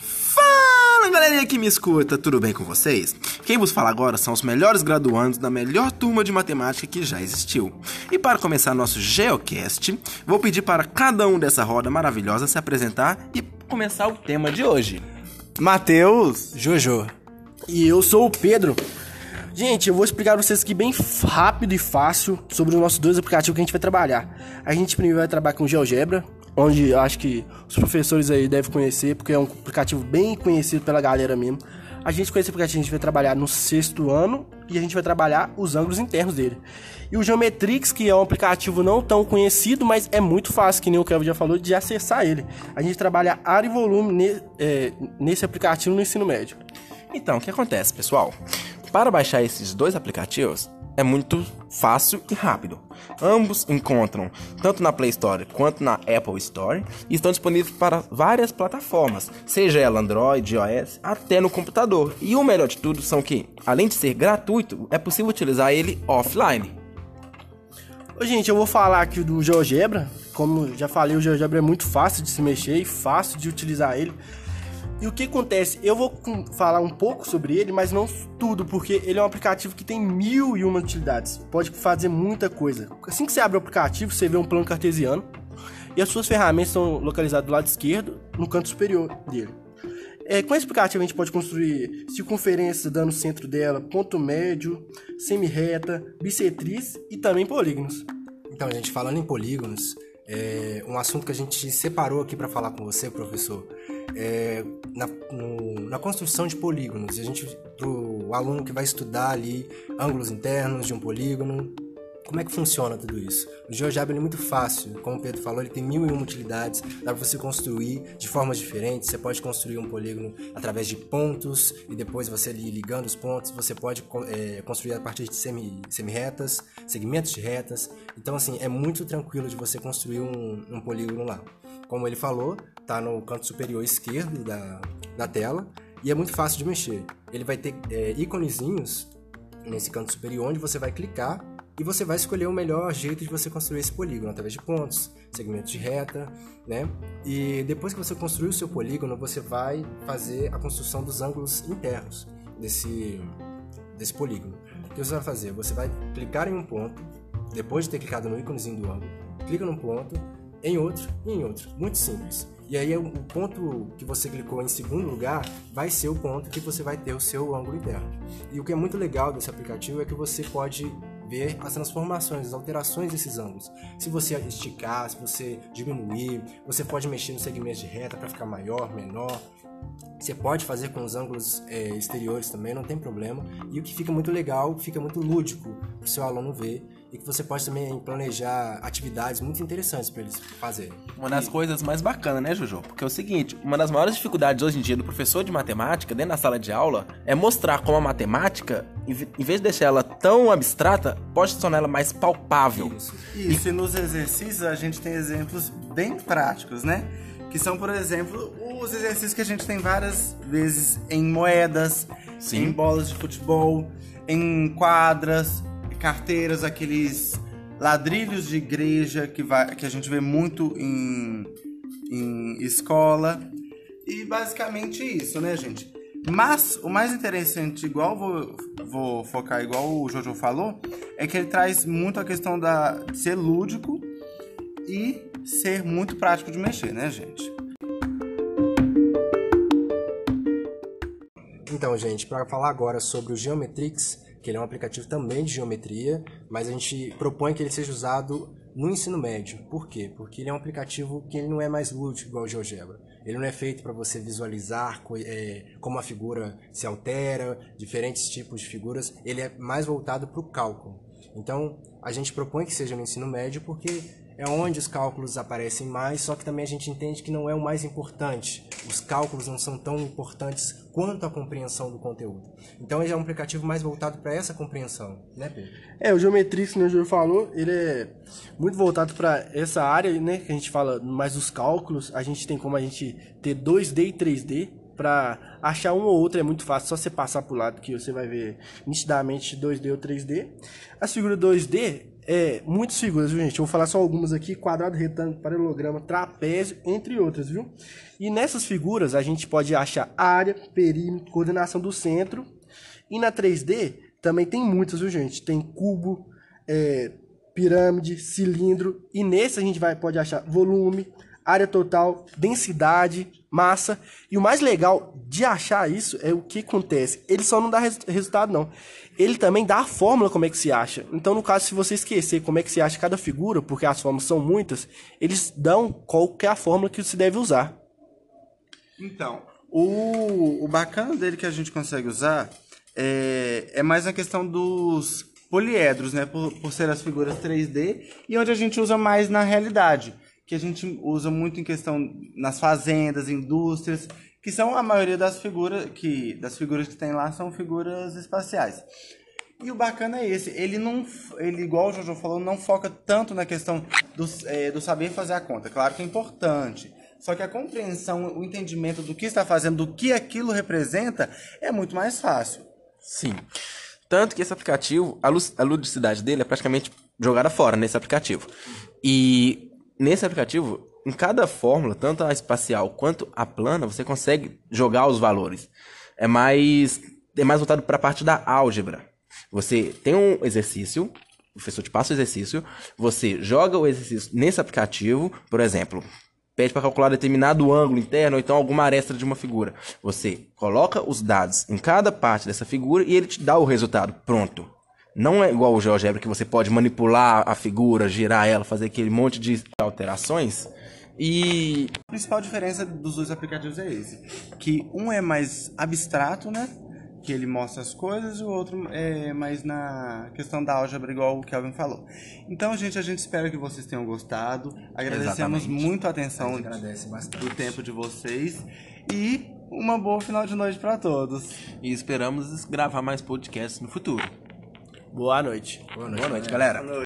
Fala galerinha que me escuta, tudo bem com vocês? Quem vos fala agora são os melhores graduandos da melhor turma de matemática que já existiu. E para começar nosso Geocast, vou pedir para cada um dessa roda maravilhosa se apresentar e começar o tema de hoje. Matheus, Jojo. E eu sou o Pedro. Gente, eu vou explicar pra vocês aqui bem rápido e fácil sobre os nossos dois aplicativos que a gente vai trabalhar. A gente primeiro vai trabalhar com GeoGebra, onde eu acho que os professores aí devem conhecer, porque é um aplicativo bem conhecido pela galera mesmo. A gente com esse aplicativo a gente vai trabalhar no sexto ano e a gente vai trabalhar os ângulos internos dele. E o Geometrix, que é um aplicativo não tão conhecido, mas é muito fácil, que nem o Kevin já falou, de acessar ele. A gente trabalha área e volume ne- é, nesse aplicativo no ensino médio. Então, o que acontece, pessoal? Para baixar esses dois aplicativos é muito fácil e rápido. Ambos encontram tanto na Play Store quanto na Apple Store e estão disponíveis para várias plataformas, seja ela Android, iOS, até no computador. E o melhor de tudo são que, além de ser gratuito, é possível utilizar ele offline. Ô, gente, eu vou falar aqui do GeoGebra. Como já falei, o GeoGebra é muito fácil de se mexer e fácil de utilizar ele. E o que acontece? Eu vou falar um pouco sobre ele, mas não tudo, porque ele é um aplicativo que tem mil e uma utilidades. Pode fazer muita coisa. Assim que você abre o aplicativo, você vê um plano cartesiano e as suas ferramentas estão localizadas do lado esquerdo, no canto superior dele. É, com esse aplicativo a gente pode construir circunferências dando o centro dela, ponto médio, semi-reta, bissetriz e também polígonos. Então, gente, falando em polígonos, é, um assunto que a gente separou aqui para falar com você, professor, é na, no- na construção de polígonos. A gente, pro aluno que vai estudar ali ângulos internos de um polígono, como é que funciona tudo isso? O ele é muito fácil, como o Pedro falou, ele tem mil e uma utilidades, dá para você construir de formas diferentes. Você pode construir um polígono através de pontos e depois você ligando os pontos, você pode é, construir a partir de semi, semi-retas, segmentos de retas. Então, assim, é muito tranquilo de você construir um, um polígono lá. Como ele falou, tá no canto superior esquerdo da, da tela e é muito fácil de mexer. Ele vai ter é, íconezinhos nesse canto superior onde você vai clicar e você vai escolher o melhor jeito de você construir esse polígono através de pontos, segmentos de reta, né? E depois que você construir o seu polígono, você vai fazer a construção dos ângulos internos desse desse polígono. O que você vai fazer? Você vai clicar em um ponto, depois de ter clicado no íconezinho do ângulo, clica num ponto, em outro e em outro. Muito simples. E aí o ponto que você clicou em segundo lugar vai ser o ponto que você vai ter o seu ângulo interno. E o que é muito legal desse aplicativo é que você pode ver as transformações, as alterações desses ângulos. Se você esticar, se você diminuir, você pode mexer nos segmentos de reta para ficar maior, menor. Você pode fazer com os ângulos é, exteriores também, não tem problema. E o que fica muito legal, fica muito lúdico para o seu aluno ver e que você pode também planejar atividades muito interessantes para eles fazerem. Uma das coisas mais bacanas, né, Jojo? Porque é o seguinte, uma das maiores dificuldades hoje em dia do professor de matemática, dentro da sala de aula, é mostrar como a matemática, em ve- em vez de deixar ela tão abstrata, pode tornar ela mais palpável. Isso, e nos exercícios a gente tem exemplos bem práticos, né? Que são, por exemplo, os exercícios que a gente tem várias vezes em moedas, Sim. em bolas de futebol, em quadras, carteiras, aqueles ladrilhos de igreja que, vai, que a gente vê muito em, em escola. E basicamente isso, né, gente? Mas o mais interessante, igual vou, vou focar igual o Jojo falou, é que ele traz muito a questão da, de ser lúdico e ser muito prático de mexer, né, gente? Então, gente, para falar agora sobre o Geometrix, que ele é um aplicativo também de geometria, mas a gente propõe que ele seja usado no ensino médio. Por quê? Porque ele é um aplicativo que ele não é mais lúdico igual o GeoGebra. Ele não é feito para você visualizar é, como a figura se altera, diferentes tipos de figuras. Ele é mais voltado para o cálculo. Então, a gente propõe que seja no ensino médio porque é onde os cálculos aparecem mais, só que também a gente entende que não é o mais importante. Os cálculos não são tão importantes quanto a compreensão do conteúdo. Então ele é um aplicativo mais voltado para essa compreensão, né, Pedro? É, o Geometrix, como o Júlio falou, ele é muito voltado para essa área, né, que a gente fala mais dos cálculos. A gente tem como a gente ter 2D e 3D. Para achar um ou outro é muito fácil, só você passar pro lado que você vai ver nitidamente 2D ou 3D. A figura 2D é, muitas figuras, viu, gente? Eu vou falar só algumas aqui: quadrado, retângulo, paralelograma, trapézio, entre outras, viu? E nessas figuras a gente pode achar área, perímetro, coordenação do centro. E na 3D também tem muitas, viu, gente? Tem cubo, é, pirâmide, cilindro. E nesse a gente vai, pode achar volume, área total, densidade, massa. E o mais legal de achar isso é o que acontece. Ele só não dá res resultado, não. Ele também dá a fórmula como é que se acha. Então, no caso, se você esquecer como é que se acha cada figura, porque as fórmulas são muitas, eles dão qual é a fórmula que se deve usar. Então, o, o bacana dele que a gente consegue usar é, é mais a questão dos poliedros, né? Por, por ser as figuras 3D e onde a gente usa mais na realidade. Que a gente usa muito em questão nas fazendas, indústrias, que são a maioria das figuras que das figuras que tem lá são figuras espaciais. E o bacana é esse, ele não, ele igual o Jojo falou, não foca tanto na questão do, é, do saber fazer a conta. Claro que é importante, só que a compreensão, o entendimento do que está fazendo, do que aquilo representa, é muito mais fácil. Sim. Tanto que esse aplicativo, a, lu a ludicidade dele é praticamente jogada fora nesse aplicativo. E nesse aplicativo, em cada fórmula, tanto a espacial quanto a plana, você consegue jogar os valores. É mais é mais voltado para a parte da álgebra. Você tem um exercício, o professor te passa o exercício, você joga o exercício nesse aplicativo, por exemplo, pede para calcular determinado ângulo interno ou então alguma aresta de uma figura. Você coloca os dados em cada parte dessa figura e ele te dá o resultado pronto. Não é igual o GeoGebra que você pode manipular a figura, girar ela, fazer aquele monte de alterações. E a principal diferença dos dois aplicativos é esse, que um é mais abstrato, né? Que ele mostra as coisas e o outro é mais na questão da álgebra, igual o Kelvin falou. Então, gente, a gente espera que vocês tenham gostado. Agradecemos Exatamente. muito a atenção do tempo de vocês e uma boa final de noite para todos. e esperamos gravar mais podcasts no futuro. Boa noite. Boa noite, Boa noite, galera.